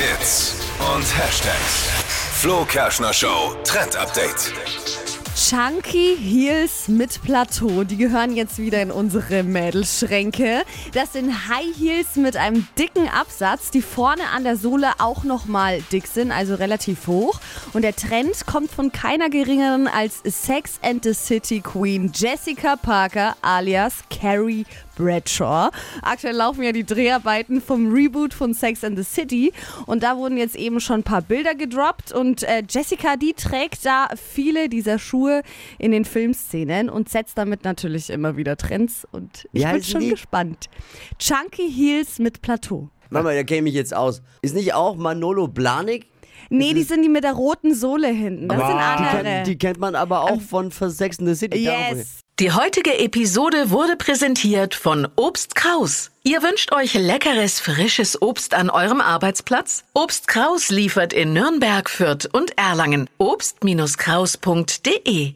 Hits und Hashtags. Flo Kerschner Show Trend Update. Chunky Heels mit Plateau, die gehören jetzt wieder in unsere Mädelschränke. Das sind High Heels mit einem dicken Absatz, die vorne an der Sohle auch nochmal dick sind, also relativ hoch. Und der Trend kommt von keiner geringeren als Sex and the City Queen Jessica Parker alias Carrie Bradshaw. Aktuell laufen ja die Dreharbeiten vom Reboot von Sex and the City und da wurden jetzt eben schon ein paar Bilder gedroppt und äh, Jessica, die trägt da viele dieser Schuhe in den Filmszenen und setzt damit natürlich immer wieder Trends und ich Wie bin schon die? gespannt. Chunky Heels mit Plateau. Mama, da kenne ich jetzt aus. Ist nicht auch Manolo Blanik? Nee, die sind die mit der roten Sohle hinten. Das sind Die, andere. kennt, die kennt man aber auch von Sex and the City. Yes. Die heutige Episode wurde präsentiert von Obst Kraus. Ihr wünscht euch leckeres, frisches Obst an eurem Arbeitsplatz? Obst Kraus liefert in Nürnberg, Fürth und Erlangen. Obst-Kraus.de